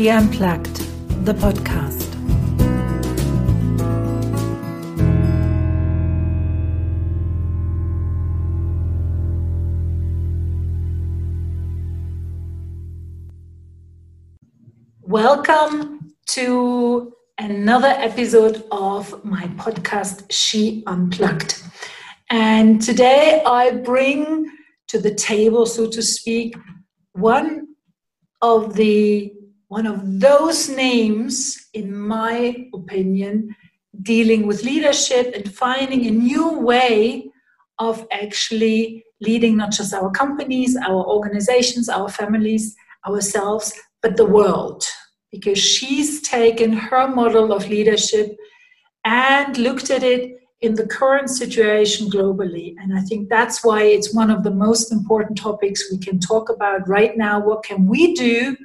She Unplugged, the podcast. Welcome to another episode of my podcast, She Unplugged. And today I bring to the table, so to speak, one of the one of those names, in my opinion, dealing with leadership and finding a new way of actually leading not just our companies, our organizations, our families, ourselves, but the world. Because she's taken her model of leadership and looked at it in the current situation globally. And I think that's why it's one of the most important topics we can talk about right now. What can we do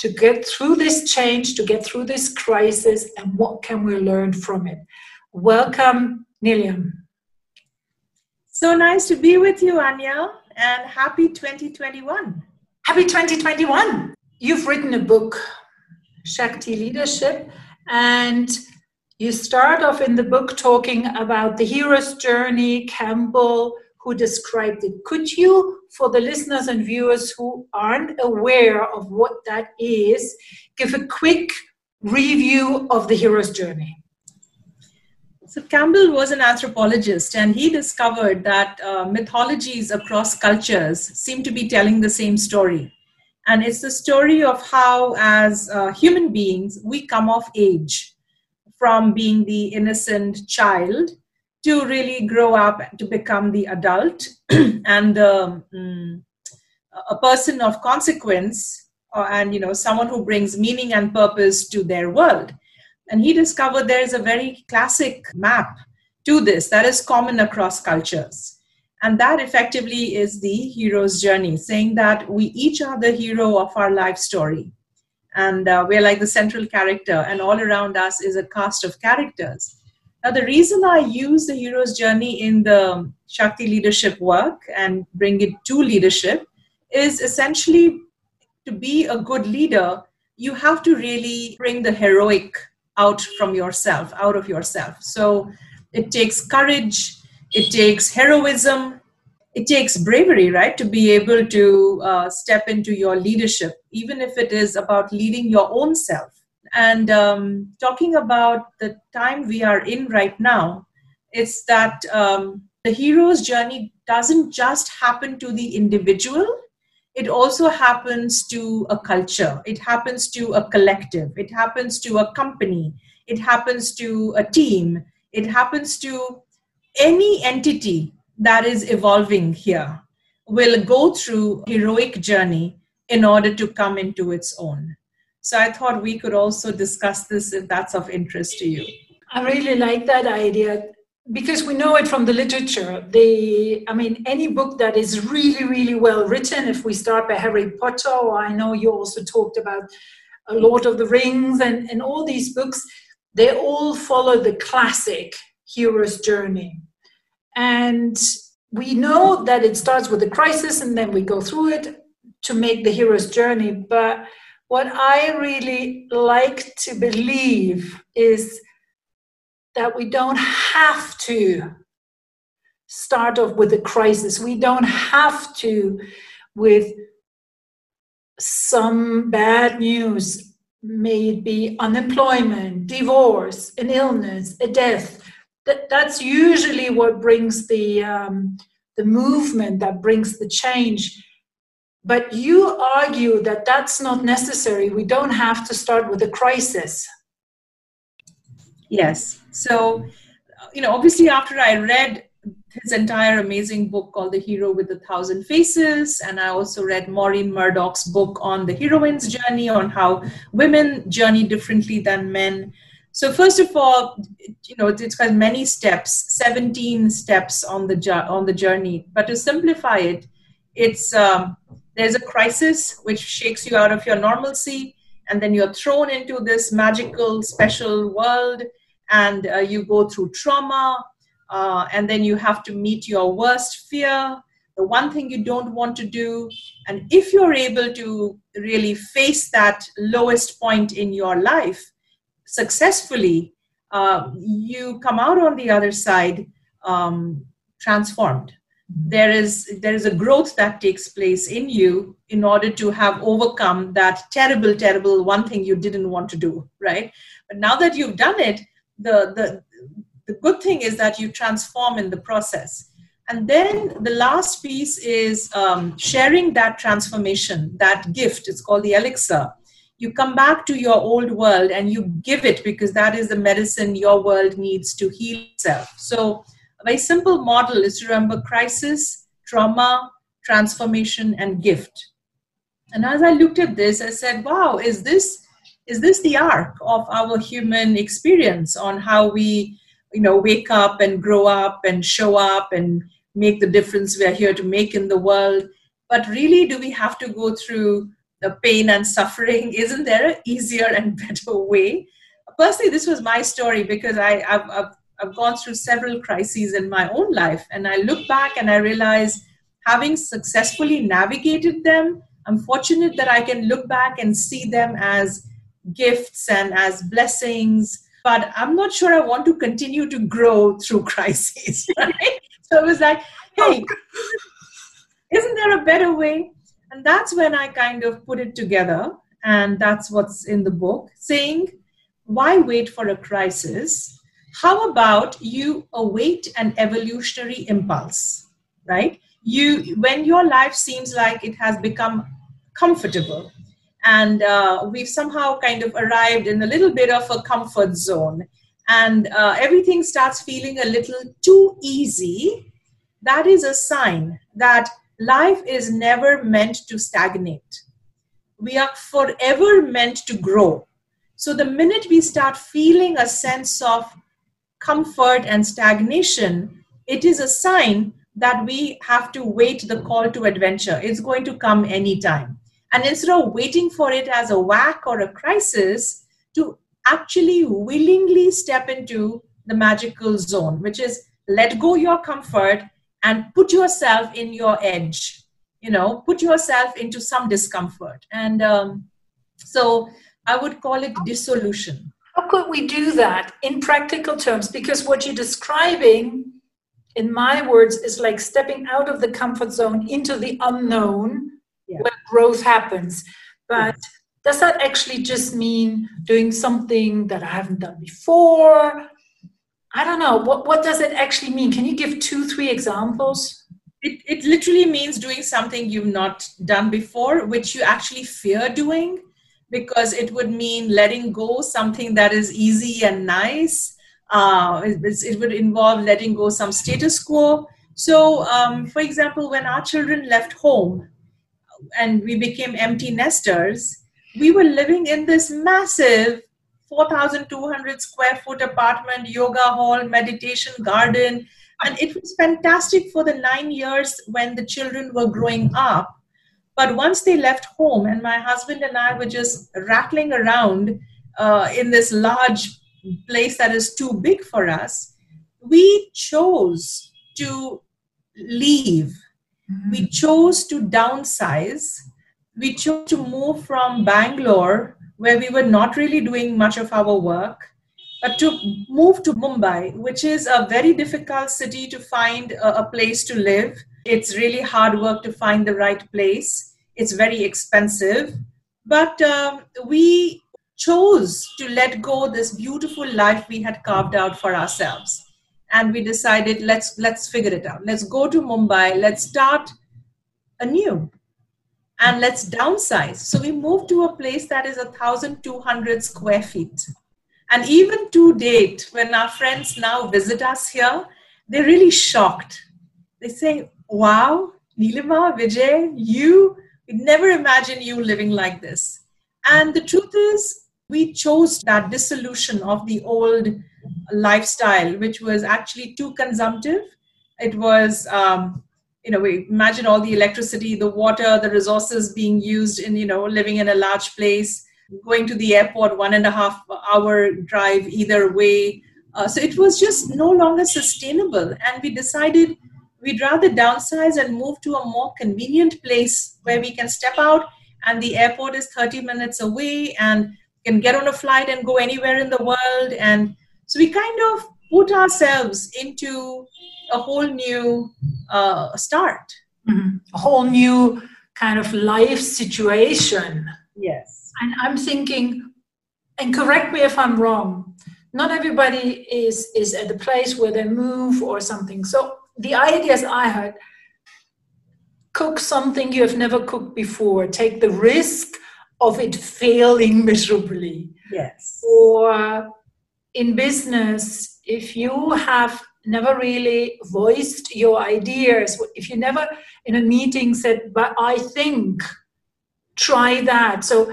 to get through this change, to get through this crisis, and what can we learn from it? Welcome, Nilima. So nice to be with you, Anya, and happy 2021. Happy 2021. You've written a book, Shakti Leadership, and you start off in the book talking about the hero's journey, Campbell, who described it. Could you, for the listeners and viewers who aren't aware of what that is, give a quick review of the hero's journey? So, Campbell was an anthropologist and he discovered that uh, mythologies across cultures seem to be telling the same story. And it's the story of how, as uh, human beings, we come of age from being the innocent child to really grow up to become the adult. And um, a person of consequence uh, and you know someone who brings meaning and purpose to their world. And he discovered there is a very classic map to this that is common across cultures. And that effectively is the hero's journey saying that we each are the hero of our life story. And uh, we're like the central character and all around us is a cast of characters now the reason i use the hero's journey in the shakti leadership work and bring it to leadership is essentially to be a good leader you have to really bring the heroic out from yourself out of yourself so it takes courage it takes heroism it takes bravery, right, to be able to uh, step into your leadership, even if it is about leading your own self. And um, talking about the time we are in right now, it's that um, the hero's journey doesn't just happen to the individual, it also happens to a culture, it happens to a collective, it happens to a company, it happens to a team, it happens to any entity that is evolving here will go through heroic journey in order to come into its own so i thought we could also discuss this if that's of interest to you i really like that idea because we know it from the literature the i mean any book that is really really well written if we start by harry potter or i know you also talked about lord of the rings and, and all these books they all follow the classic hero's journey and we know that it starts with a crisis and then we go through it to make the hero's journey. But what I really like to believe is that we don't have to start off with a crisis. We don't have to with some bad news, may it be unemployment, divorce, an illness, a death that, that's usually what brings the um, the movement that brings the change but you argue that that's not necessary. We don't have to start with a crisis. Yes. So you know obviously after i read his entire amazing book called the hero with a thousand faces and i also read maureen murdock's book on the heroine's journey on how women journey differently than men. So first of all, you know, it's got many steps, 17 steps on the on the journey. But to simplify it, it's um, there's a crisis which shakes you out of your normalcy, and then you're thrown into this magical, special world, and uh, you go through trauma, uh, and then you have to meet your worst fear, the one thing you don't want to do. And if you're able to really face that lowest point in your life successfully, uh, you come out on the other side um, transformed. There is there is a growth that takes place in you in order to have overcome that terrible, terrible one thing you didn't want to do, right? But now that you've done it, the the the good thing is that you transform in the process and then the last piece is um, sharing that transformation, that gift. It's called the elixir. You come back to your old world and you give it because that is the medicine your world needs to heal itself. So, a very simple model is to remember crisis, trauma, transformation, and gift. And as I looked at this, I said, wow, is this is this the arc of our human experience on how we you know wake up and grow up and show up and make the difference we are here to make in the world. But really, do we have to go through the pain and suffering? Isn't there an easier and better way? Personally, this was my story because I, have I've, I've gone through several crises in my own life. And I look back and I realize having successfully navigated them, I'm fortunate that I can look back and see them as gifts and as blessings but I'm not sure I want to continue to grow through crises. Right? so it was like, hey, isn't there a better way? And that's when I kind of put it together. And that's what's in the book saying, why wait for a crisis? How about you await an evolutionary impulse, right? You, when your life seems like it has become comfortable, and uh, we've somehow kind of arrived in a little bit of a comfort zone and uh, everything starts feeling a little too easy that is a sign that life is never meant to stagnate we are forever meant to grow so the minute we start feeling a sense of comfort and stagnation it is a sign that we have to wait the call to adventure it's going to come anytime and instead of waiting for it as a whack or a crisis, to actually willingly step into the magical zone, which is let go your comfort and put yourself in your edge. You know, put yourself into some discomfort. And um, so I would call it dissolution. How could we do that in practical terms? Because what you're describing, in my words, is like stepping out of the comfort zone into the unknown yeah. where growth happens. But does that actually just mean doing something that I haven't done before? I don't know. What, what does it actually mean? Can you give two, three examples? It, it literally means doing something you've not done before, which you actually fear doing, because it would mean letting go something that is easy and nice. Uh, it, it would involve letting go some status quo. So, um, for example, when our children left home, and we became empty nesters, we were living in this massive 4,200 square foot apartment, yoga hall, meditation garden. And it was fantastic for the nine years when the children were growing up. But once they left home, and my husband and I were just rattling around uh, in this large place that is too big for us, we chose to leave we mm-hmm. chose to downsize. We chose to move from Bangalore, where we were not really doing much of our work, but to move to Mumbai, which is a very difficult city to find a, a place to live. It's really hard work to find the right place. It's very expensive. But um, we chose to let go this beautiful life we had carved out for ourselves. And we decided let's let's figure it out. Let's go to mumbai. Let's start anew. And let's downsize. So we moved to a place that is 1200 square feet. And even to date when our friends now visit us here they're really shocked. They say wow nilima vijay you never imagine you living like this and the truth is we chose that dissolution of the old lifestyle, which was actually too consumptive. It was, um, you know, we imagine all the electricity, the water, the resources being used in, you know, living in a large place, going to the airport, one and a half hour drive either way. Uh, so it was just no longer sustainable. And we decided we'd rather downsize and move to a more convenient place where we can step out and the airport is 30 minutes away and can get on a flight and go anywhere in the world. And so we kind of put ourselves into a whole new uh, start. Mm-hmm. a whole new kind of life situation. Yes. And i'm thinking and correct me if i'm wrong not everybody is is at the place where they move or something. So the ideas i had cook something you have never cooked before. Take the risk of it failing miserably. Yes. Or in business if you have never really voiced your ideas if you never in a meeting said but i think try that. So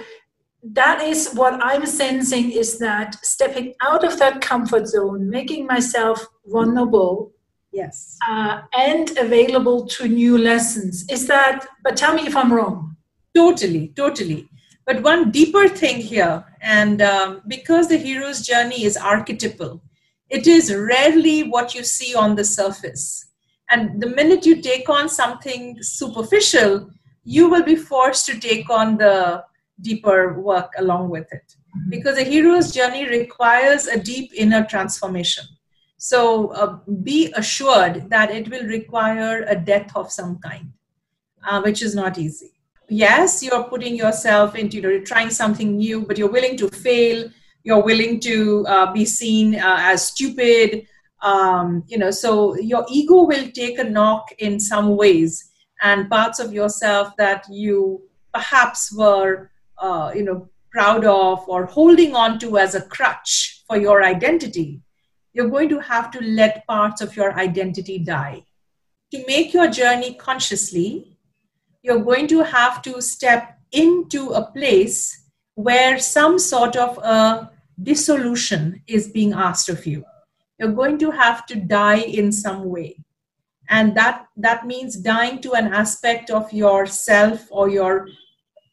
that is what I'm sensing is that stepping out of that comfort zone, making myself vulnerable, yes, uh, and available to new lessons. Is that? But tell me if I'm wrong. Totally, totally. But one deeper thing here, and um, because the hero's journey is archetypal, it is rarely what you see on the surface. And the minute you take on something superficial, you will be forced to take on the deeper work along with it. Mm-hmm. Because a hero's journey requires a deep inner transformation. So uh, be assured that it will require a death of some kind, uh, which is not easy. Yes, you're putting yourself into, you know, you're trying something new, but you're willing to fail. You're willing to uh, be seen uh, as stupid. Um, you know, so your ego will take a knock in some ways, and parts of yourself that you perhaps were uh, you know proud of or holding on to as a crutch for your identity you're going to have to let parts of your identity die. To make your journey consciously you're going to have to step into a place where some sort of a dissolution is being asked of you. You're going to have to die in some way. And that that means dying to an aspect of yourself or your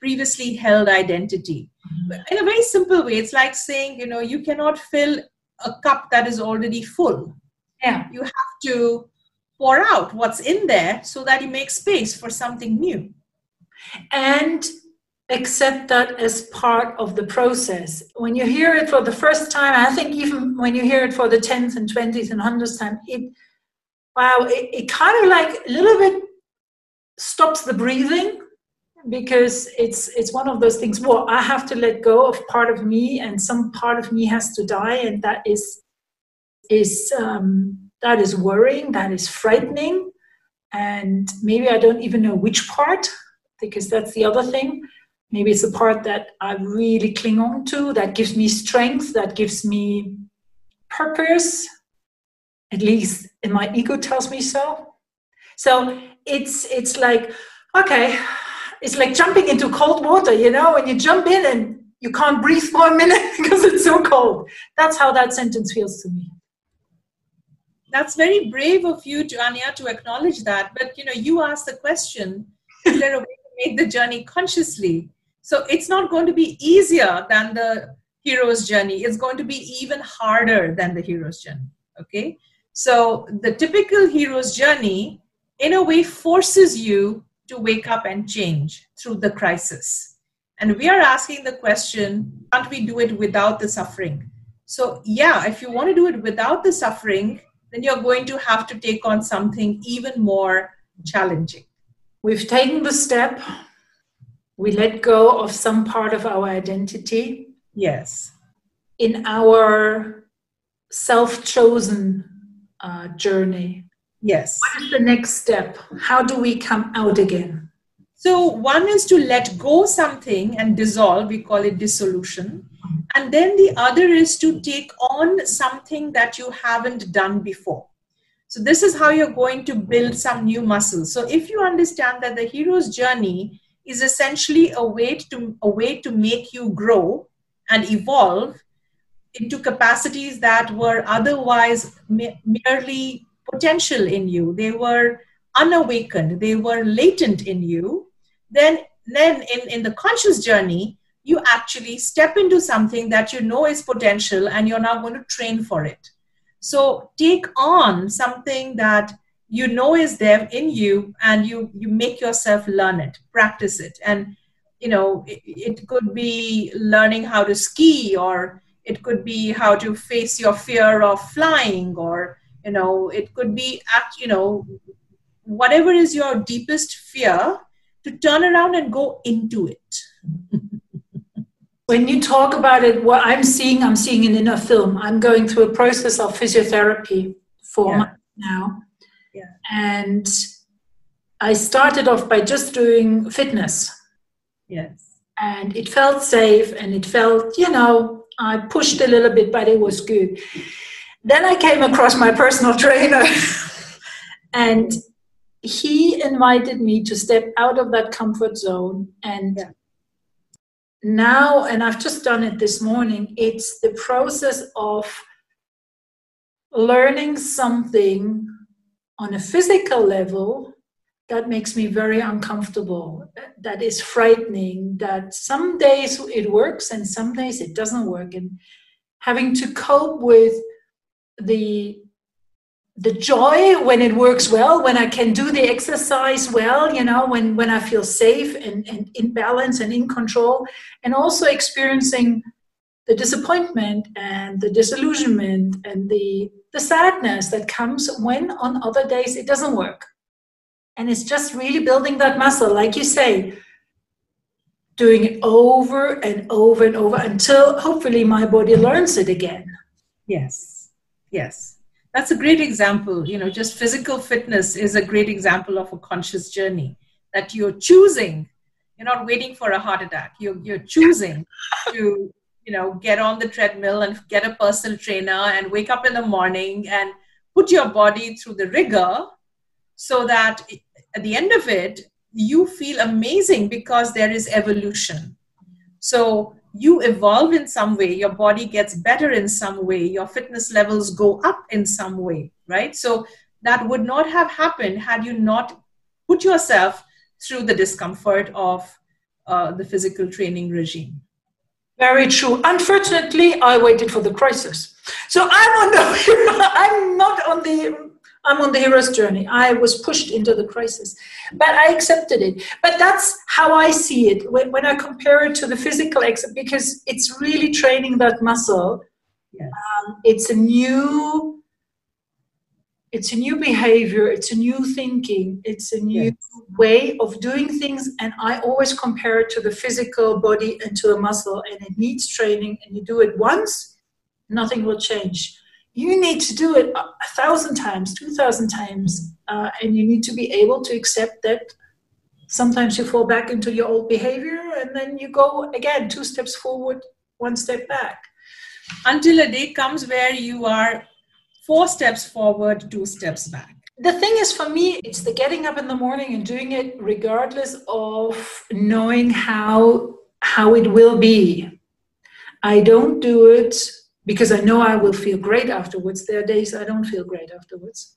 previously held identity. Mm-hmm. In a very simple way, it's like saying, you know, you cannot fill a cup that is already full. Yeah. You have to pour out what's in there so that you make space for something new. And accept that as part of the process. When you hear it for the first time, I think even when you hear it for the 10th and 20th and 100th time, it, wow, it, it kind of like a little bit stops the breathing because it's it's one of those things well i have to let go of part of me and some part of me has to die and that is is um, that is worrying that is frightening and maybe i don't even know which part because that's the other thing. Maybe it's the part that i really cling on to that gives me strength that gives me purpose. At least and my ego tells me so. So it's it's like okay it's like jumping into cold water, you know, when you jump in and you can't breathe for a minute because it's so cold. That's how that sentence feels to me. That's very brave of you, Anya, to acknowledge that. But you know, you asked the question: Is there a way to make the journey consciously? So it's not going to be easier than the hero's journey. It's going to be even harder than the hero's journey. Okay. So the typical hero's journey, in a way, forces you to wake up and change through the crisis. And we are asking the question can't we do it without the suffering? So, yeah, if you want to do it without the suffering, then you're going to have to take on something even more challenging. We've taken the step, we let go of some part of our identity. Yes. In our self chosen uh, journey. Yes. What is the next step? How do we come out again? So, one is to let go something and dissolve, we call it dissolution. And then the other is to take on something that you haven't done before. So, this is how you're going to build some new muscles. So, if you understand that the hero's journey is essentially a way to, a way to make you grow and evolve into capacities that were otherwise merely potential in you, they were unawakened, they were latent in you, then, then in, in the conscious journey, you actually step into something that you know is potential and you're now going to train for it. So take on something that you know is there in you and you you make yourself learn it practice it. And you know it, it could be learning how to ski or it could be how to face your fear of flying or you know it could be act you know whatever is your deepest fear to turn around and go into it. When you talk about it what i'm seeing i'm seeing it in a film. I'm going through a process of physiotherapy for yeah. months now. Yeah. and i started off by just doing fitness. Yes. And it felt safe and it felt you know i pushed a little bit but it was good then I came across my personal trainer, and he invited me to step out of that comfort zone. And yeah. now, and I've just done it this morning, it's the process of learning something on a physical level that makes me very uncomfortable that is frightening that some days it works and some days it doesn't work and having to cope with the the joy when it works well when i can do the exercise well you know when when i feel safe and, and in balance and in control and also experiencing the disappointment and the disillusionment and the the sadness that comes when on other days it doesn't work. And it's just really building that muscle like you say doing it over and over and over until hopefully my body learns it again. Yes Yes. That's a great example. You know, just physical fitness is a great example of a conscious journey that you're choosing. You're not waiting for a heart attack. You're, you're choosing to, you know, get on the treadmill and get a personal trainer and wake up in the morning and put your body through the rigor so that at the end of it, you feel amazing because there is evolution. So you evolve in some way, your body gets better in some way, your fitness levels go up in some way, right? So that would not have happened had you not put yourself through the discomfort of uh, the physical training regime. Very true. Unfortunately, I waited for the crisis. So I'm on the I'm not on the I'm on the hero's journey. I was pushed into the crisis, but I accepted it. But that's how I see it when, when I compare it to the physical exit, because it's really training that muscle. Yes. Um, it's a new, it's a new behavior. It's a new thinking. It's a new yes. way of doing things. And I always compare it to the physical body and to the muscle, and it needs training. And you do it once, nothing will change you need to do it a thousand times, two thousand times, uh, and you need to be able to accept that sometimes you fall back into your old behavior and then you go again two steps forward, one step back. Until a day comes where you are four steps forward, two steps back. The thing is, for me, it's the getting up in the morning and doing it regardless of knowing how how it will be. I don't do it because I know I will feel great afterwards. There are days I don't feel great afterwards.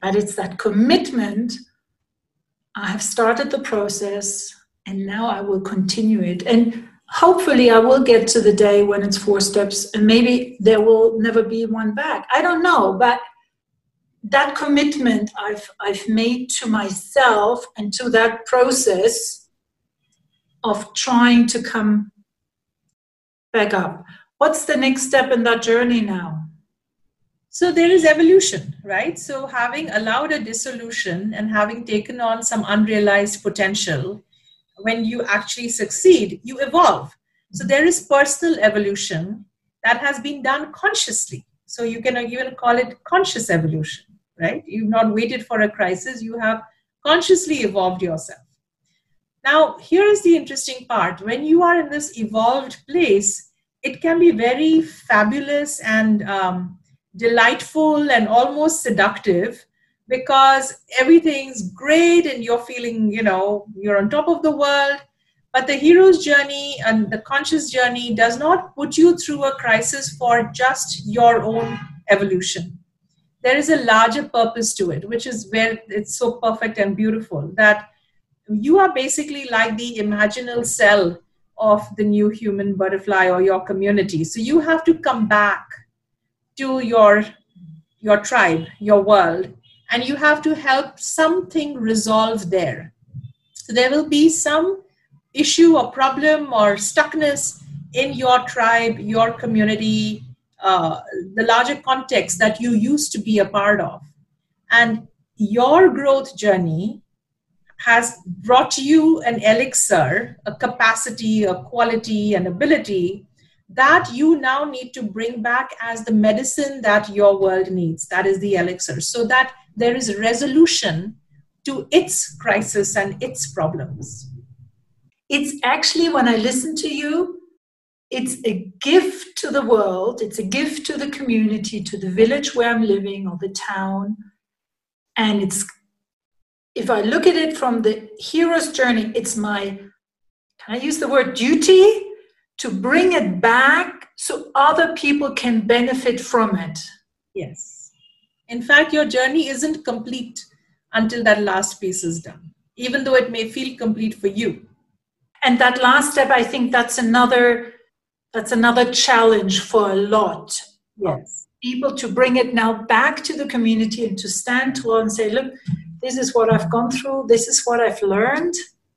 But it's that commitment. I have started the process and now I will continue it. And hopefully, I will get to the day when it's four steps and maybe there will never be one back. I don't know. But that commitment I've, I've made to myself and to that process of trying to come back up what's the next step in that journey now? So there is evolution, right? So having allowed a dissolution and having taken on some unrealized potential, when you actually succeed, you evolve. So there is personal evolution that has been done consciously. So you can even call it conscious evolution, right? You've not waited for a crisis, you have consciously evolved yourself. Now, here is the interesting part. When you are in this evolved place, it can be very fabulous and um, delightful and almost seductive because everything's great and you're feeling, you know, you're on top of the world. But the hero's journey and the conscious journey does not put you through a crisis for just your own evolution. There is a larger purpose to it, which is where it's so perfect and beautiful that you are basically like the imaginal cell of the new human butterfly or your community so you have to come back to your your tribe your world and you have to help something resolve there. So there will be some issue or problem or stuckness in your tribe, your community, uh, the larger context that you used to be a part of. And your growth journey has brought you an elixir, a capacity, a quality, an ability that you now need to bring back as the medicine that your world needs. That is the elixir. So that there is resolution to its crisis and its problems. It's actually, when I listen to you, it's a gift to the world, it's a gift to the community, to the village where I'm living or the town. And it's, if I look at it from the hero's journey, it's my, can I use the word duty? To bring it back so other people can benefit from it. Yes. In fact, your journey isn't complete until that last piece is done, even though it may feel complete for you. And that last step, I think that's another that's another challenge for a lot. Yes. People to bring it now back to the community and to stand tall and say, look, this is what I've gone through, this is what I've learned.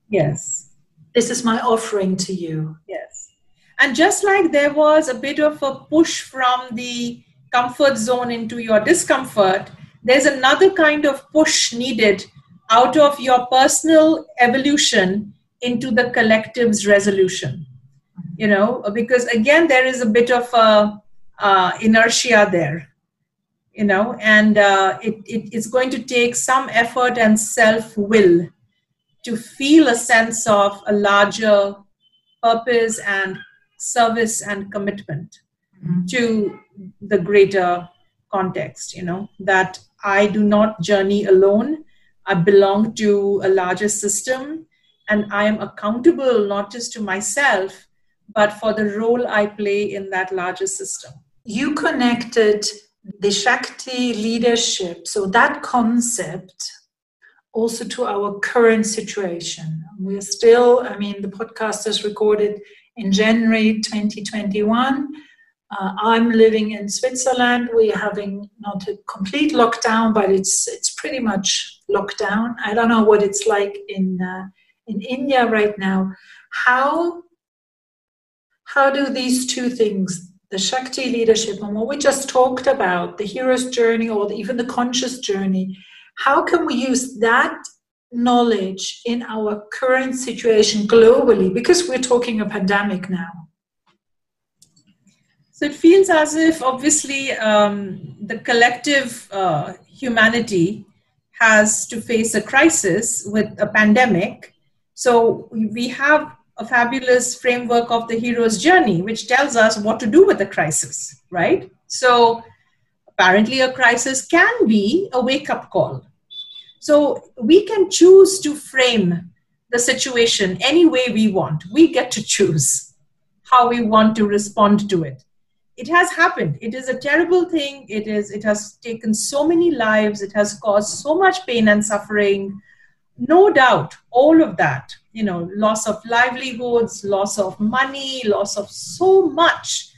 Yes. This is my offering to you. Yes. And just like there was a bit of a push from the comfort zone into your discomfort, there's another kind of push needed out of your personal evolution into the collective's resolution you know because again there is a bit of a, inertia there you know and uh, it, it, it's going to take some effort and self-will to feel a sense of a larger purpose and service and commitment mm-hmm. to the greater context you know that I do not journey alone. I belong to a larger system and I am accountable not just to myself, but for the role I play in that larger system. You connected the Shakti leadership, so that concept, also to our current situation. We're still, I mean, the podcast is recorded in January 2021 uh, I'm living in Switzerland. We're having not a complete lockdown, but it's it's pretty much lockdown. I don't know what it's like in uh, in India right now. How how do these two things, the Shakti leadership and what we just talked about, the hero's journey or even the conscious journey, how can we use that knowledge in our current situation globally? Because we're talking a pandemic now. So it feels as if, obviously, um, the collective uh, humanity has to face a crisis with a pandemic. So we have a fabulous framework of the hero's journey, which tells us what to do with the crisis, right? So apparently, a crisis can be a wake up call. So we can choose to frame the situation any way we want. We get to choose how we want to respond to it it has happened it is a terrible thing it is it has taken so many lives it has caused so much pain and suffering no doubt all of that you know loss of livelihoods loss of money loss of so much.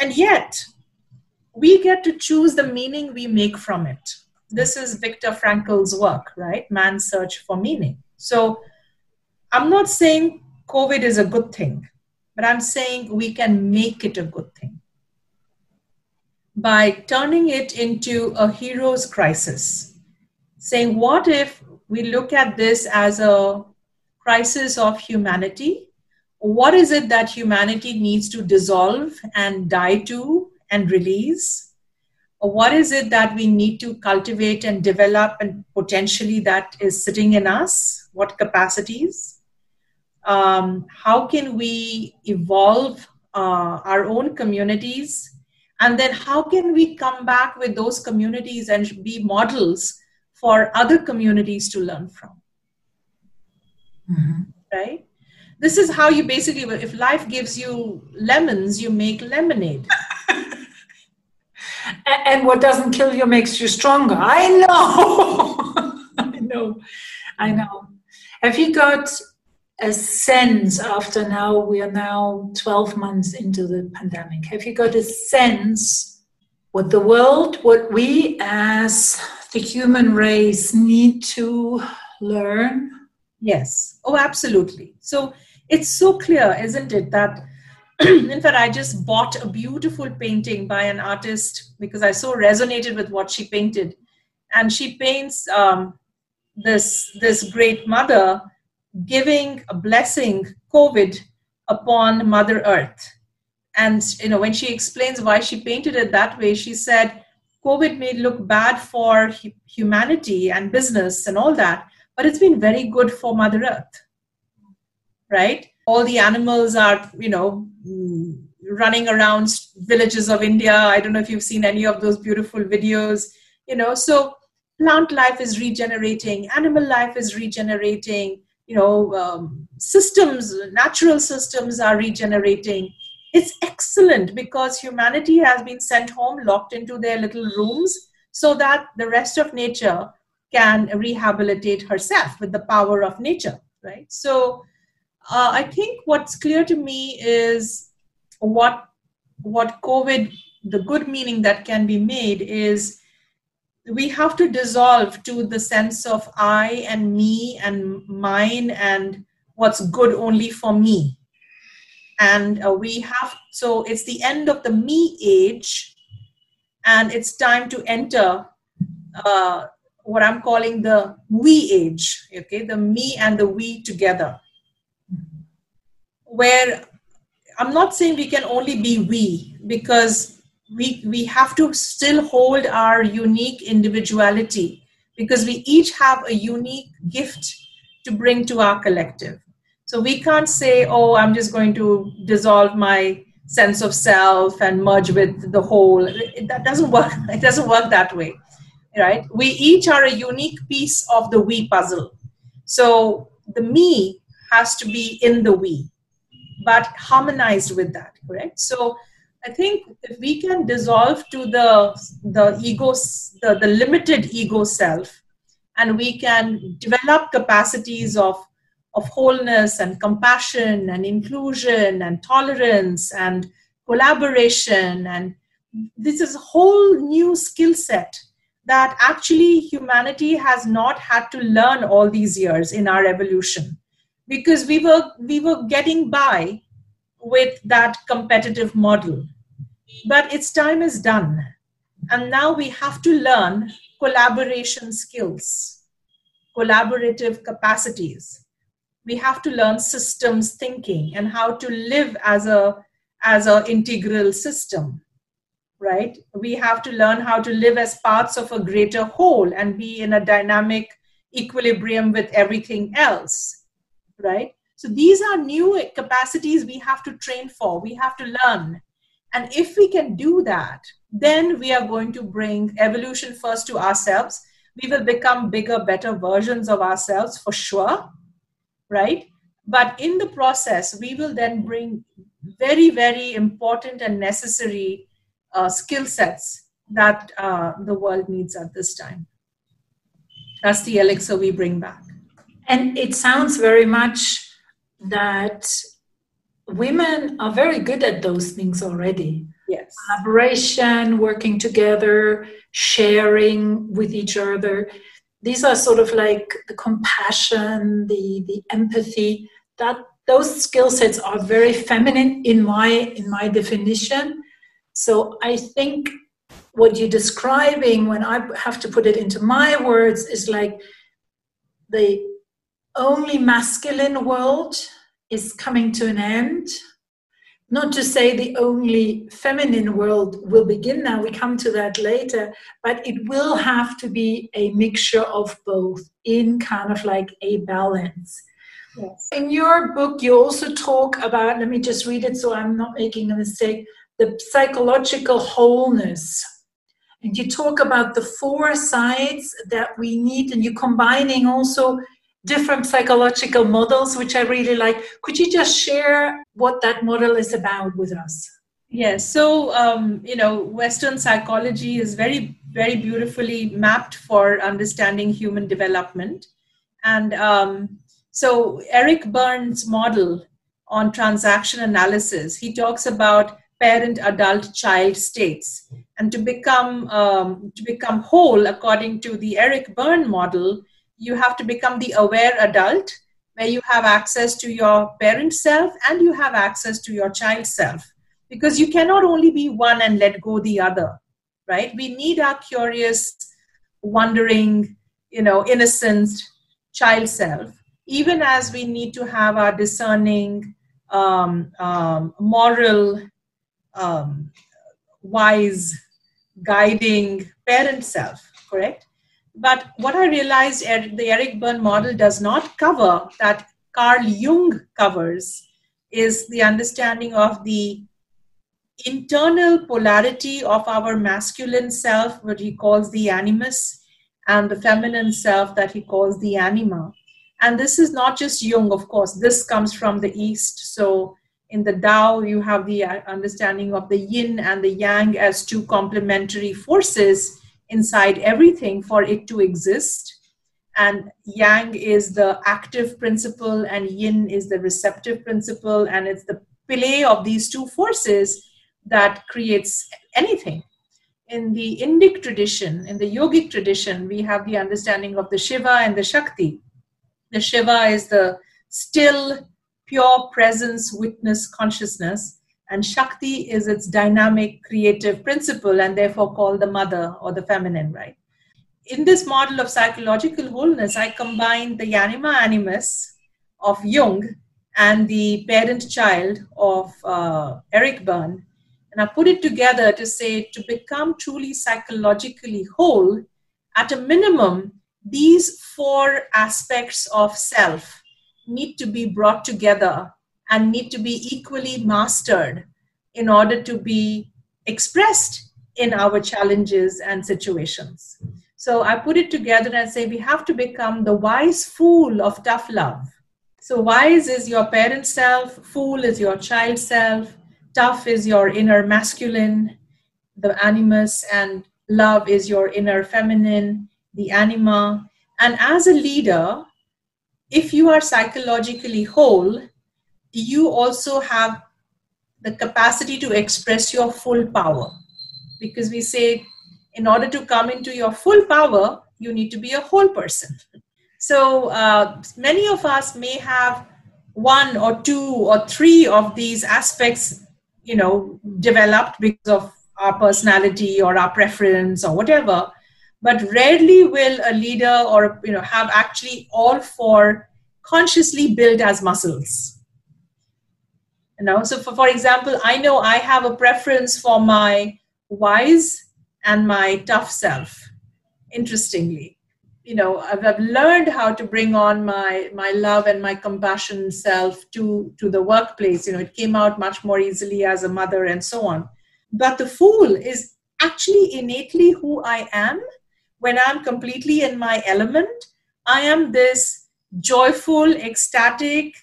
And yet we get to choose the meaning we make from it. This is viktor frankl's work right? Man's search for meaning. So i'm not saying covid is a good thing but i'm saying we can make it a good thing. By turning it into a hero's crisis, saying, What if we look at this as a crisis of humanity? What is it that humanity needs to dissolve and die to and release? What is it that we need to cultivate and develop and potentially that is sitting in us? What capacities? Um, how can we evolve uh, our own communities and then how can we come back with those communities and be models for other communities to learn from mm-hmm. right? This is how you basically if life gives you lemons you make lemonade. And what doesn't kill you makes you stronger. I know! I know. I know. Have you got a sense after now we are now 12 months into the pandemic have you got a sense what the world what we as the human race need to learn? Yes. Oh, absolutely. So it's so clear, isn't it, that in fact, I just bought a beautiful painting by an artist because I so resonated with what she painted. And she paints um, this, this great mother giving a blessing, COVID, upon Mother Earth. And you know, when she explains why she painted it that way, she said, COVID may look bad for humanity and business and all that, but it's been very good for Mother Earth. Right? All the animals are, you know, running around villages of India. I don't know if you've seen any of those beautiful videos, you know. So plant life is regenerating, animal life is regenerating, you know, um, systems, natural systems are regenerating it's excellent because humanity has been sent home locked into their little rooms so that the rest of nature can rehabilitate herself with the power of nature right? So uh, i think what's clear to me is what what covid the good meaning that can be made is we have to dissolve to the sense of i and me and mine and what's good only for me. And uh, we have so it's the end of the me age and it's time to enter uh, what i'm calling the we age okay the me and the we together where i'm not saying we can only be we because we we have to still hold our unique individuality because we each have a unique gift to bring to our collective so we can't say, oh, I'm just going to dissolve my sense of self and merge with the whole. That doesn't work. It doesn't work that way, right? We each are a unique piece of the we puzzle. So the me has to be in the we, but harmonized with that, correct? So I think if we can dissolve to the the ego, the, the limited ego self, and we can develop capacities of of wholeness and compassion and inclusion and tolerance and collaboration and this is a whole new skill set that actually humanity has not had to learn all these years in our evolution. Because we were we were getting by with that competitive model. But its time is done. And now we have to learn collaboration skills collaborative capacities. We have to learn systems thinking and how to live as a as an integral system right? We have to learn how to live as parts of a greater whole and be in a dynamic equilibrium with everything else right? So these are new capacities we have to train for we have to learn. And if we can do that then we are going to bring evolution first to ourselves. We will become bigger better versions of ourselves for sure right? But in the process, we will then bring very, very important and necessary uh, skill sets that uh, the world needs at this time. That's the elixir we bring back. And it sounds very much that women are very good at those things already. Yes. Collaboration, working together, sharing with each other these are sort of like the compassion, the the empathy. That those skill sets are very feminine in my in my definition. So I think what you're describing, when I have to put it into my words, is like the only masculine world is coming to an end not to say the only feminine world will begin now, we come to that later, but it will have to be a mixture of both in kind of like a balance. Yes. In your book, you also talk about, let me just read it so I'm not making a mistake, the psychological wholeness. And you talk about the four sides that we need, and you're combining also different psychological models, which I really like. Could you just share what that model is about with us? Yes. So, um, you know, Western psychology is very, very beautifully mapped for understanding human development. And um, so, Eric Berne's model on transaction analysis, he talks about parent adult child states. And to become um, to become whole according to the eric berne model you have to become the aware adult where you have access to your parent self and you have access to your child self. Because you cannot only be one and let go the other right? We need our curious wondering you know innocent child self. Even as we need to have our discerning um, um, moral um, wise guiding parent self correct but what i realized the eric berne model does not cover that carl jung covers is the understanding of the internal polarity of our masculine self, what he calls the animus, and the feminine self that he calls the anima. And this is not just Jung, of course, this comes from the East. So in the Tao, you have the uh, understanding of the yin and the yang as two complementary forces inside everything for it to exist. And yang is the active principle, and yin is the receptive principle, and it's the play of these two forces that creates anything. In the Indic tradition, in the yogic tradition, we have the understanding of the Shiva and the Shakti. The Shiva is the still, pure presence, witness, consciousness, and Shakti is its dynamic, creative principle, and therefore called the mother or the feminine, right? In this model of psychological wholeness, I combine the anima animus of Jung and the parent child of uh, Eric Berne and I put it together to say to become truly psychologically whole, at a minimum, these four aspects of self need to be brought together and need to be equally mastered in order to be expressed in our challenges and situations. So I put it together and say we have to become the wise fool of tough love. So, wise is your parent self, fool is your child self, tough is your inner masculine, the animus, and love is your inner feminine, the anima. And as a leader, if you are psychologically whole, you also have the capacity to express your full power. Because we say, in order to come into your full power, you need to be a whole person. So uh, many of us may have one or two or three of these aspects you know developed because of our personality or our preference or whatever but rarely will a leader or you know have actually all four consciously built as muscles. You know so for, for example i know i have a preference for my wise and my tough self interestingly. You know I've, I've, learned how to bring on my my love and my compassion self to to the workplace. You know it came out much more easily as a mother and so on. But the fool is actually innately who i am when i'm completely in my element i am this joyful ecstatic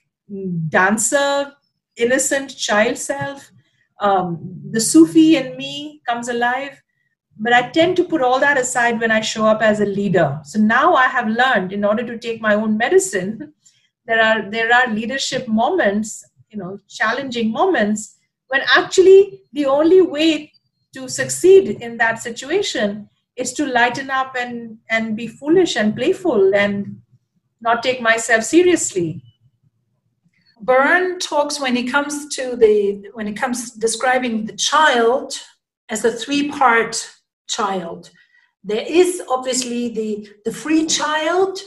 dancer innocent child self um, the sufi in me comes alive but I tend to put all that aside when I show up as a leader. So now I have learned in order to take my own medicine, there are there are leadership moments, you know, challenging moments when actually the only way to succeed in that situation is to lighten up and and be foolish and playful and not take myself seriously. Berne talks when he comes to the when it comes describing the child as a three part child. There is obviously the, the free child,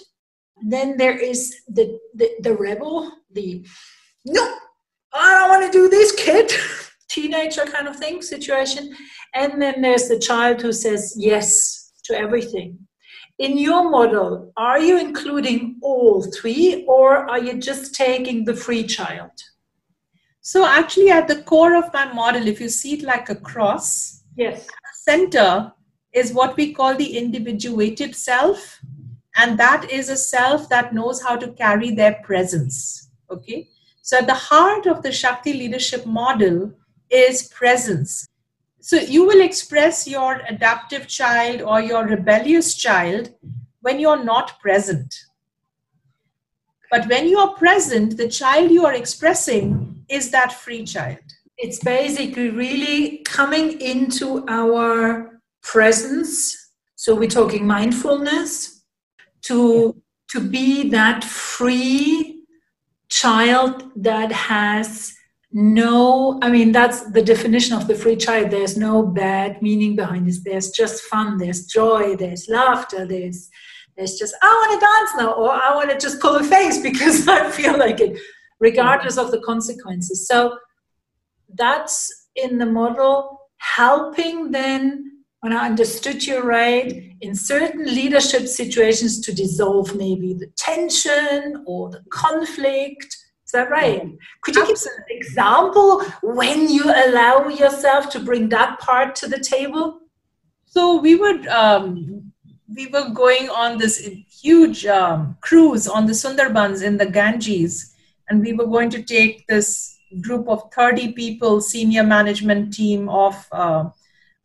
then there is the, the, the rebel, the no, I don't want to do this, kid, teenager kind of thing situation. And then there's the child who says yes to everything. In your model, are you including all three or are you just taking the free child? So, actually, at the core of my model, if you see it like a cross, yes, center is what we call the individuated self and that is a self that knows how to carry their presence okay so at the heart of the shakti leadership model is presence. So you will express your adaptive child or your rebellious child when you're not present. But when you are present the child you are expressing is that free child. It's basically really coming into our presence. So we're talking mindfulness to to be that free child that has no i mean that's the definition of the free child. There's no bad meaning behind this. There's just fun. There's joy. There's laughter. There's there's just i want to dance now or i want to just pull a face because i feel like it regardless of the consequences. So that's in the model. Helping then when i understood you right in certain leadership situations to dissolve maybe the tension or the conflict that right? Could you give an example when you allow yourself to bring that part to the table? So we would um, we were going on this huge um, cruise on the Sundarbans in the Ganges, and we were going to take this group of 30 people, senior management team of uh,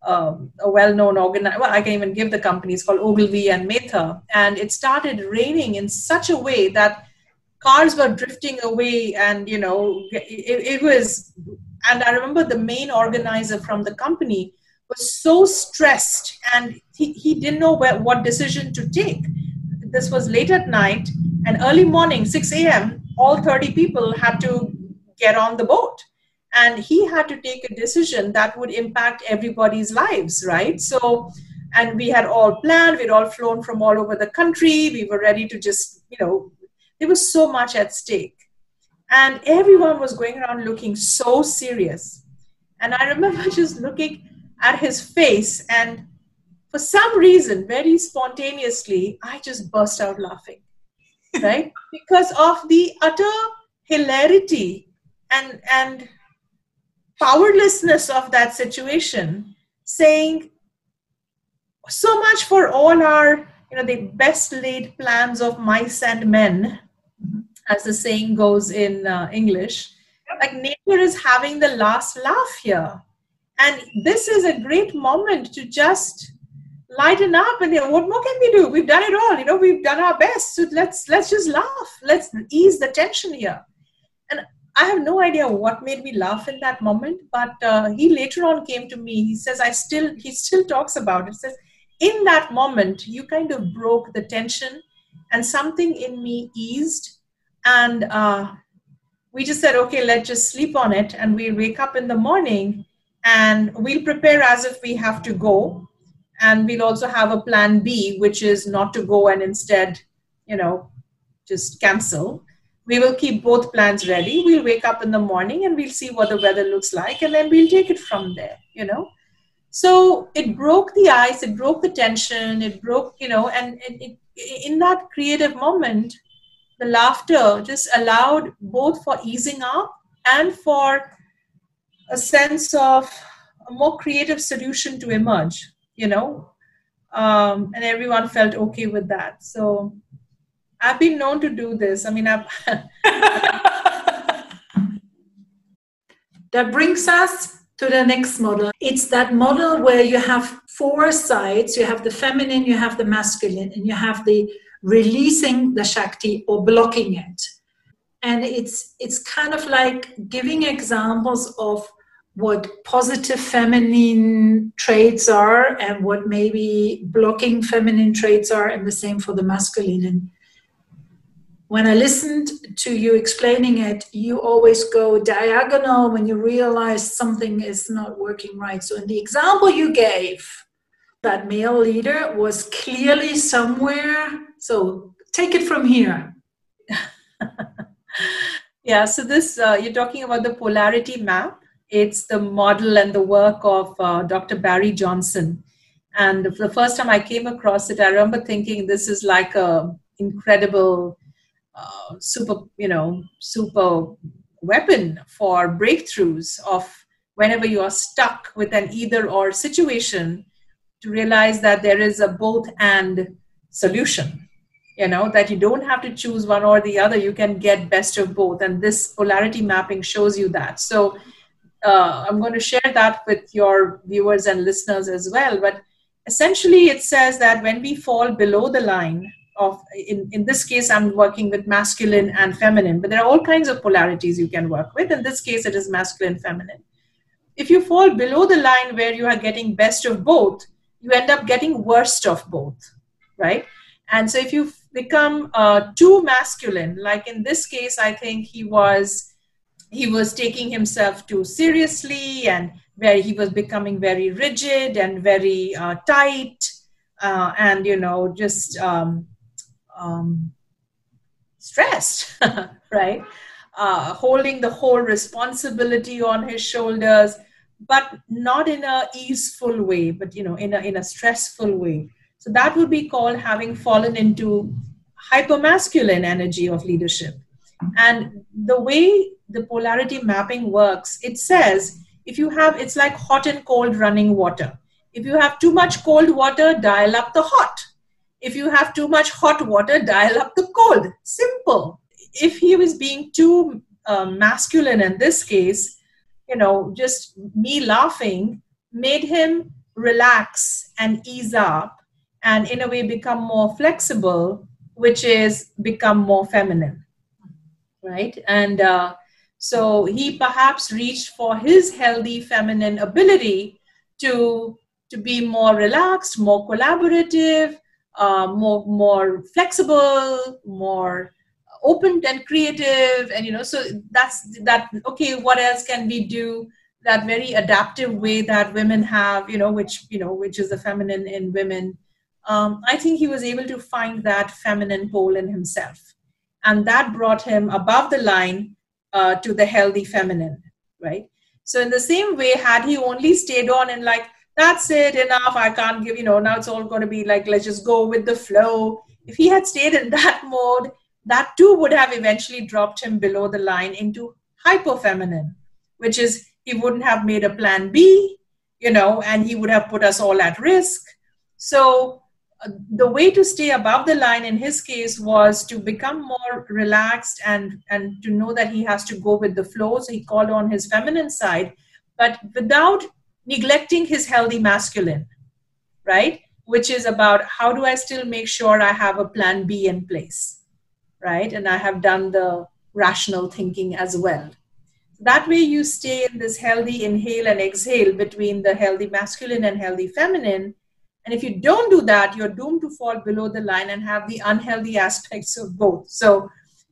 uh, a well-known organizer. Well, I can even give the company. It's called Ogilvy and Mather, and it started raining in such a way that cars were drifting away and you know it, it, was and i remember the main organizer from the company was so stressed and he, he didn't know where, what decision to take. This was late at night and early morning 6 a.m all 30 people had to get on the boat. And he had to take a decision that would impact everybody's lives right? So and we had all planned we'd all flown from all over the country we were ready to just you know there was so much at stake. And everyone was going around looking so serious. And I remember just looking at his face, and for some reason, very spontaneously, I just burst out laughing, right? because of the utter hilarity and, and powerlessness of that situation, saying, so much for all our you know the best laid plans of mice and men as the saying goes in uh, English. Like nature is having the last laugh here. And this is a great moment to just lighten up and you know, what more can we do? We've done it all, you know, we've done our best. So let's let's just laugh. Let's ease the tension here. And I have no idea what made me laugh in that moment, but uh, he later on came to me. He says, I still, he still talks about it. He says, in that moment, you kind of broke the tension and something in me eased and uh, we just said okay let's just sleep on it and we'll wake up in the morning and we'll prepare as if we have to go. And we'll also have a plan b which is not to go and instead you know just cancel. We will keep both plans ready. We'll wake up in the morning and we'll see what the weather looks like and then we'll take it from there you know? So it broke the ice it broke the tension it broke you know and it, it, in that creative moment the laughter just allowed both for easing up and for a sense of a more creative solution to emerge you know? Um, and everyone felt okay with that. So i've been known to do this. I mean i've that brings us to the next model. It's that model where you have four sides. You have the feminine you have the masculine and you have the releasing the Shakti or blocking it. And it's it's kind of like giving examples of what positive feminine traits are and what maybe blocking feminine traits are, and the same for the masculine. And when I listened to you explaining it, you always go diagonal when you realize something is not working right. So, in the example you gave, that male leader was clearly somewhere so take it from here. yeah, so this, uh, you're talking about the polarity map. It's the model and the work of uh, Dr. Barry Johnson. And the first time I came across it, I remember thinking this is like a incredible, uh, super, you know, super weapon for breakthroughs of whenever you are stuck with an either or situation to realize that there is a both and solution you know that you don't have to choose one or the other. You can get best of both. And this polarity mapping shows you that. So uh, i'm going to share that with your viewers and listeners as well. But essentially it says that when we fall below the line of in, in this case i'm working with masculine and feminine. But there are all kinds of polarities you can work with. In this case it is masculine feminine. If you fall below the line where you are getting best of both, you end up getting worst of both, right? And so if you become uh, too masculine, like in this case, I think he was he was taking himself too seriously and where he was becoming very rigid and very uh, tight uh, and you know just um, um, stressed right? Uh, holding the whole responsibility on his shoulders but not in a easeful way but you know in a in a stressful way so that would be called having fallen into hypermasculine energy of leadership and the way the polarity mapping works, it says if you have, it's like hot and cold running water. If you have too much cold water, dial up the hot. If you have too much hot water, dial up the cold. Simple. If he was being too uh, masculine in this case, you know, just me laughing made him relax and ease up and in a way become more flexible, which is become more feminine right? And uh, so he perhaps reached for his healthy feminine ability to, to be more relaxed, more collaborative, uh, more, more flexible, more open and creative. And, you know, so that's that, okay, what else can we do? That very adaptive way that women have, you know, which, you know, which is the feminine in women. Um, I think he was able to find that feminine pole in himself. And that brought him above the line uh, to the healthy feminine right? So in the same way had he only stayed on and like that's it enough i can't give you know now it's all going to be like let's just go with the flow. If he had stayed in that mode that too would have eventually dropped him below the line into hyper feminine which is he wouldn't have made a plan b you know and he would have put us all at risk. So the way to stay above the line in his case was to become more relaxed and and to know that he has to go with the flow. So he called on his feminine side but without neglecting his healthy masculine right? Which is about how do i still make sure i have a plan b in place right? And i have done the rational thinking as well. That way you stay in this healthy inhale and exhale between the healthy masculine and healthy feminine and if you don't do that, you're doomed to fall below the line and have the unhealthy aspects of both. So,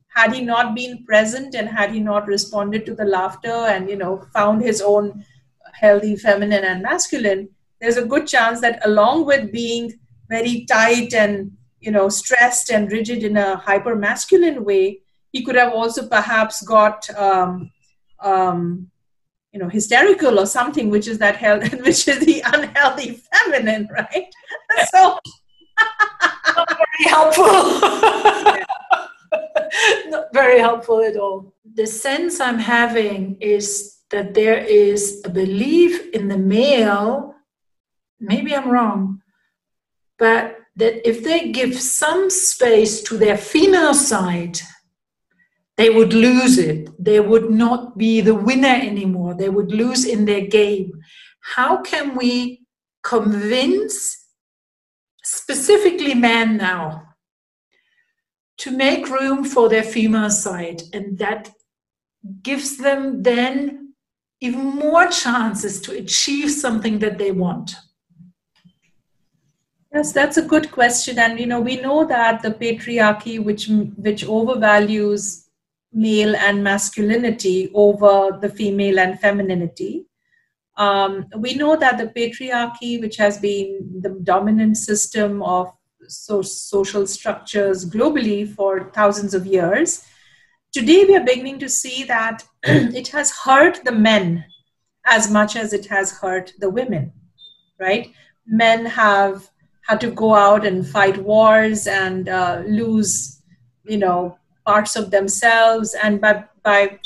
had he not been present and had he not responded to the laughter and you know found his own healthy feminine and masculine, there's a good chance that along with being very tight and you know stressed and rigid in a hyper masculine way, he could have also perhaps got um, um, you know hysterical or something which is that health which is the unhealthy feminine right? So not very helpful. Not very helpful at all. The sense i'm having is that there is a belief in the male maybe i'm wrong but that if they give some space to their female side they would lose it. They would not be the winner anymore. They would lose in their game. How can we convince specifically men now to make room for their female side? And that gives them then even more chances to achieve something that they want. Yes, that's a good question. And you know, we know that the patriarchy, which which overvalues male and masculinity over the female and femininity. Um, we know that the patriarchy, which has been the dominant system of so social structures globally for thousands of years, today we are beginning to see that it has hurt the men as much as it has hurt the women, right? Men have had to go out and fight wars and uh, lose, you know, parts of themselves and by, by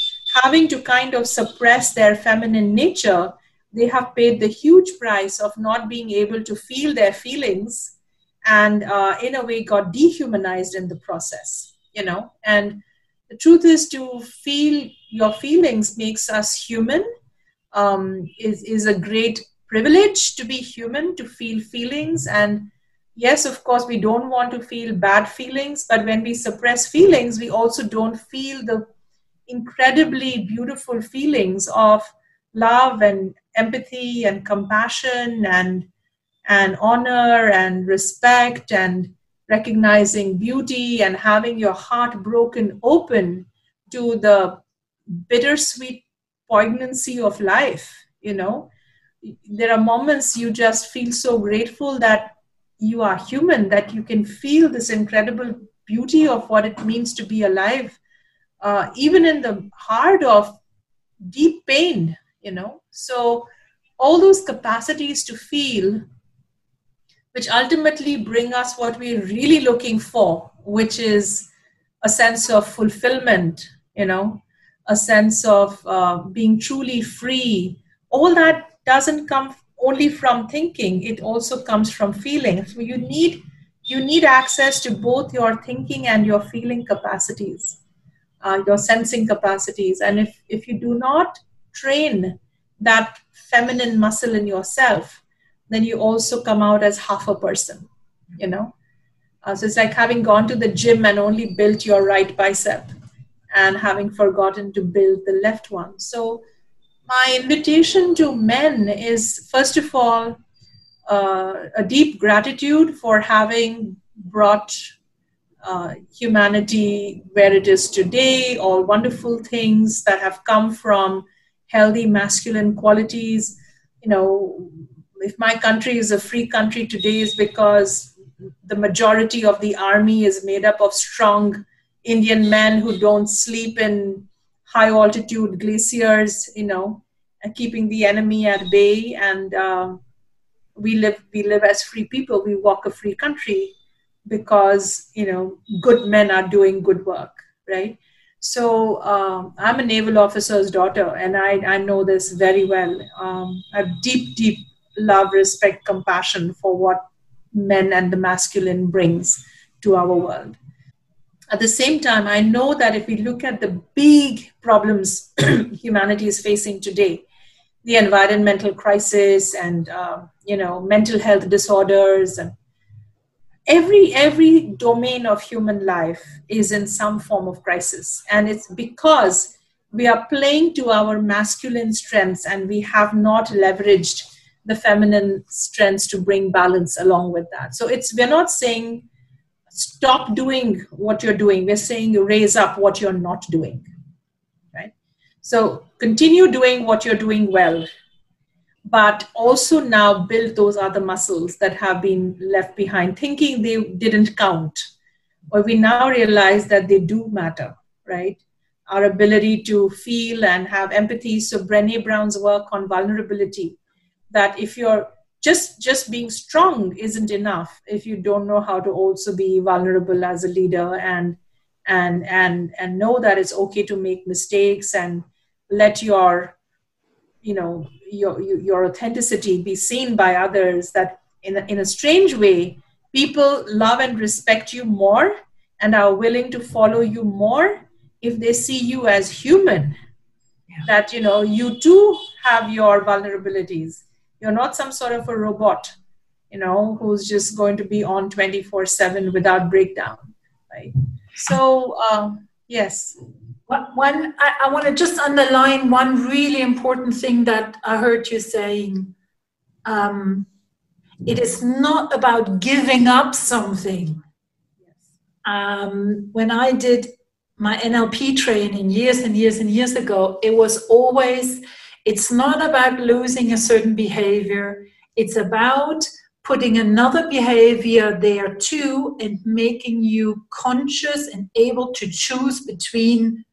having to kind of suppress their feminine nature they have paid the huge price of not being able to feel their feelings and uh, in a way got dehumanized in the process you know? And the truth is to feel your feelings makes us human um, is, is a great privilege to be human to feel feelings and yes, of course, we don't want to feel bad feelings, but when we suppress feelings, we also don't feel the incredibly beautiful feelings of love and empathy and compassion and and honor and respect and recognizing beauty and having your heart broken open to the bittersweet poignancy of life you know. There are moments you just feel so grateful that you are human that you can feel this incredible beauty of what it means to be alive uh, even in the heart of deep pain you know so all those capacities to feel which ultimately bring us what we're really looking for, which is a sense of fulfillment, you know, a sense of uh, being truly free. All that doesn't come only from thinking; it also comes from feeling. So you need you need access to both your thinking and your feeling capacities, uh, your sensing capacities. And if if you do not train that feminine muscle in yourself, then you also come out as half a person, you know. Uh, so it's like having gone to the gym and only built your right bicep and having forgotten to build the left one. So my invitation to men is first of all uh, a deep gratitude for having brought uh, humanity where it is today, all wonderful things that have come from healthy masculine qualities. You know, if my country is a free country today is because the majority of the army is made up of strong Indian men who don't sleep in high altitude glaciers, you know, keeping the enemy at bay. And uh, we live we live as free people. We walk a free country because you know good men are doing good work, right? So um, I'm a naval officer's daughter, and I I know this very well. Um, I have deep deep love, respect, compassion for what men and the masculine brings to our world. At the same time, I know that if we look at the big problems humanity is facing today, the environmental crisis and uh, you know mental health disorders and every every domain of human life is in some form of crisis and it's because we are playing to our masculine strengths and we have not leveraged the feminine strengths to bring balance along with that. So it's we're not saying stop doing what you're doing. We're saying raise up what you're not doing. Right? So continue doing what you're doing well, but also now build those other muscles that have been left behind, thinking they didn't count. But we now realize that they do matter, right? Our ability to feel and have empathy. So Brene Brown's work on vulnerability that if you're just just being strong isn't enough if you don't know how to also be vulnerable as a leader and and and and know that it's okay to make mistakes and let your you know your your authenticity be seen by others that in a, in a strange way people love and respect you more and are willing to follow you more if they see you as human yeah. that you know you too have your vulnerabilities you're not some sort of a robot, you know, who's just going to be on 24 7 without breakdown, right? So, um, yes. One, I, I want to just underline one really important thing that I heard you saying. Um, it is not about giving up something. Um, when I did my NLP training years and years and years ago, it was always it's not about losing a certain behavior, it's about putting another behavior there too and making you conscious and able to choose between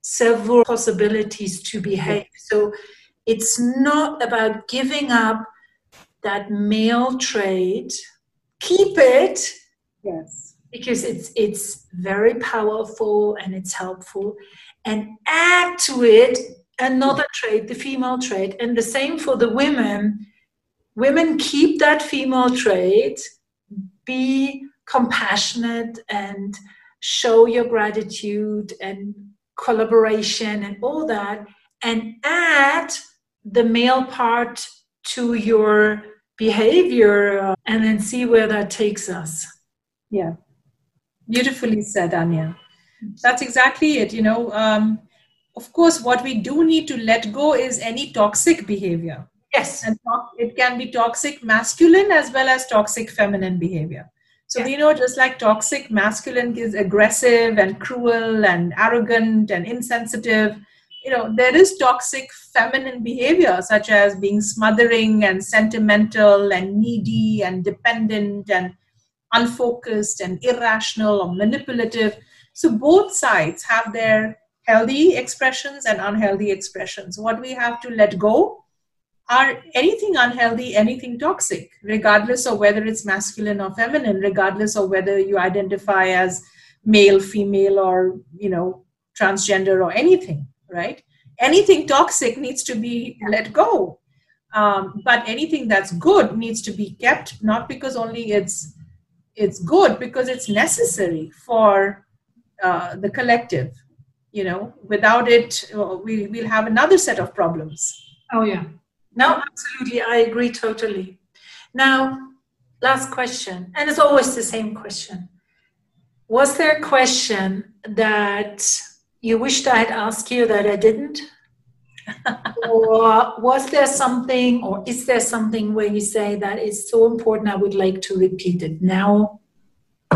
several possibilities to behave. So it's not about giving up that male trait. Keep it. Yes. Because it's it's very powerful and it's helpful. And add to it another trait, the female trait, and the same for the women. Women keep that female trait, be compassionate and show your gratitude and collaboration and all that, and add the male part to your behavior uh, and then see where that takes us. Yeah. Beautifully said, Anya. That's exactly it. You know, um, of course, what we do need to let go is any toxic behavior. Yes. And it can be toxic masculine as well as toxic feminine behavior. So we know just like toxic masculine is aggressive and cruel and arrogant and insensitive, you know, there is toxic feminine behavior such as being smothering and sentimental and needy and dependent and unfocused and irrational or manipulative. So both sides have their healthy expressions and unhealthy expressions. What we have to let go are anything unhealthy, anything toxic, regardless of whether it's masculine or feminine, regardless of whether you identify as male, female, or you know, transgender or anything, right? Anything toxic needs to be let go. Um, but anything that's good needs to be kept, not because only it's it's good, because it's necessary for uh, the collective. You know, without it, uh, we will have another set of problems. Oh yeah. No, absolutely. I agree totally. Now, last question, and it's always the same question. Was there a question that you wished I had asked you that I didn't? or was there something, or is there something where you say that is so important I would like to repeat it? Now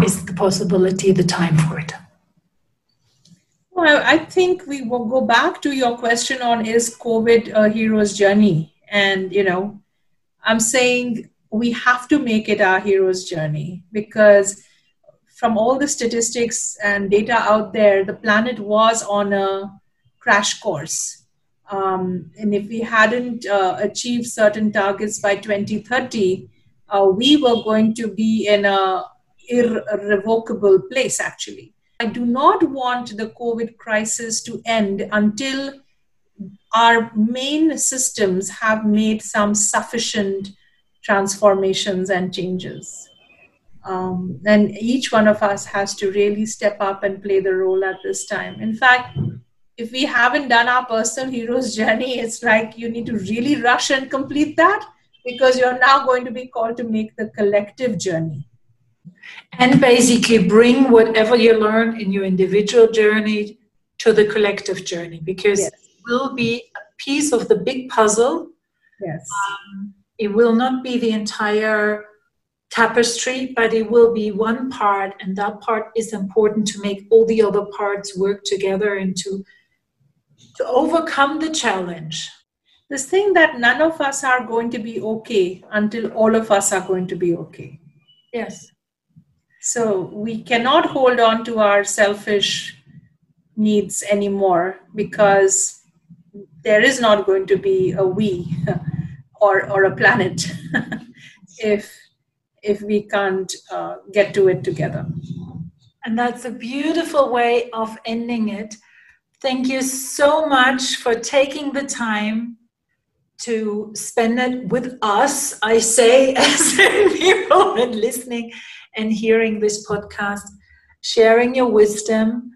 is the possibility, the time for it. Well, I think we will go back to your question on is COVID a hero's journey? And, you know, I'm saying we have to make it our hero's journey because from all the statistics and data out there, the planet was on a crash course. Um, and if we hadn't uh, achieved certain targets by 2030, uh, we were going to be in a irrevocable place actually. I do not want the COVID crisis to end until our main systems have made some sufficient transformations and changes. Um, and each one of us has to really step up and play the role at this time. In fact, if we haven't done our personal hero's journey, it's like you need to really rush and complete that because you're now going to be called to make the collective journey. And basically bring whatever you learn in your individual journey to the collective journey because yes will be a piece of the big puzzle. Yes. Um, it will not be the entire tapestry, but it will be one part, and that part is important to make all the other parts work together and to to overcome the challenge. This thing that none of us are going to be okay until all of us are going to be okay. Yes. So we cannot hold on to our selfish needs anymore because there is not going to be a we or, or a planet if if we can't uh, get to it together. And that's a beautiful way of ending it. Thank you so much for taking the time to spend it with us. I say, as people and listening and hearing this podcast, sharing your wisdom,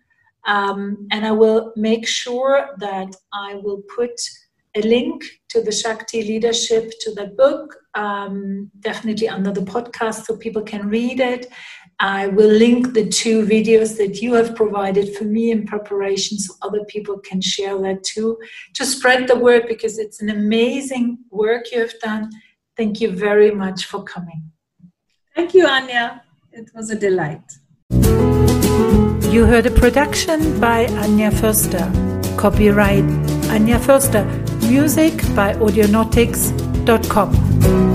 um, and I will make sure that I will put a link to the Shakti leadership to the book, um, definitely under the podcast so people can read it. I will link the two videos that you have provided for me in preparation so other people can share that too to spread the word because it's an amazing work you have done. Thank you very much for coming. Thank you, Anya. It was a delight. You heard a production by Anya Förster. Copyright Anya Förster. Music by Audionautix.com.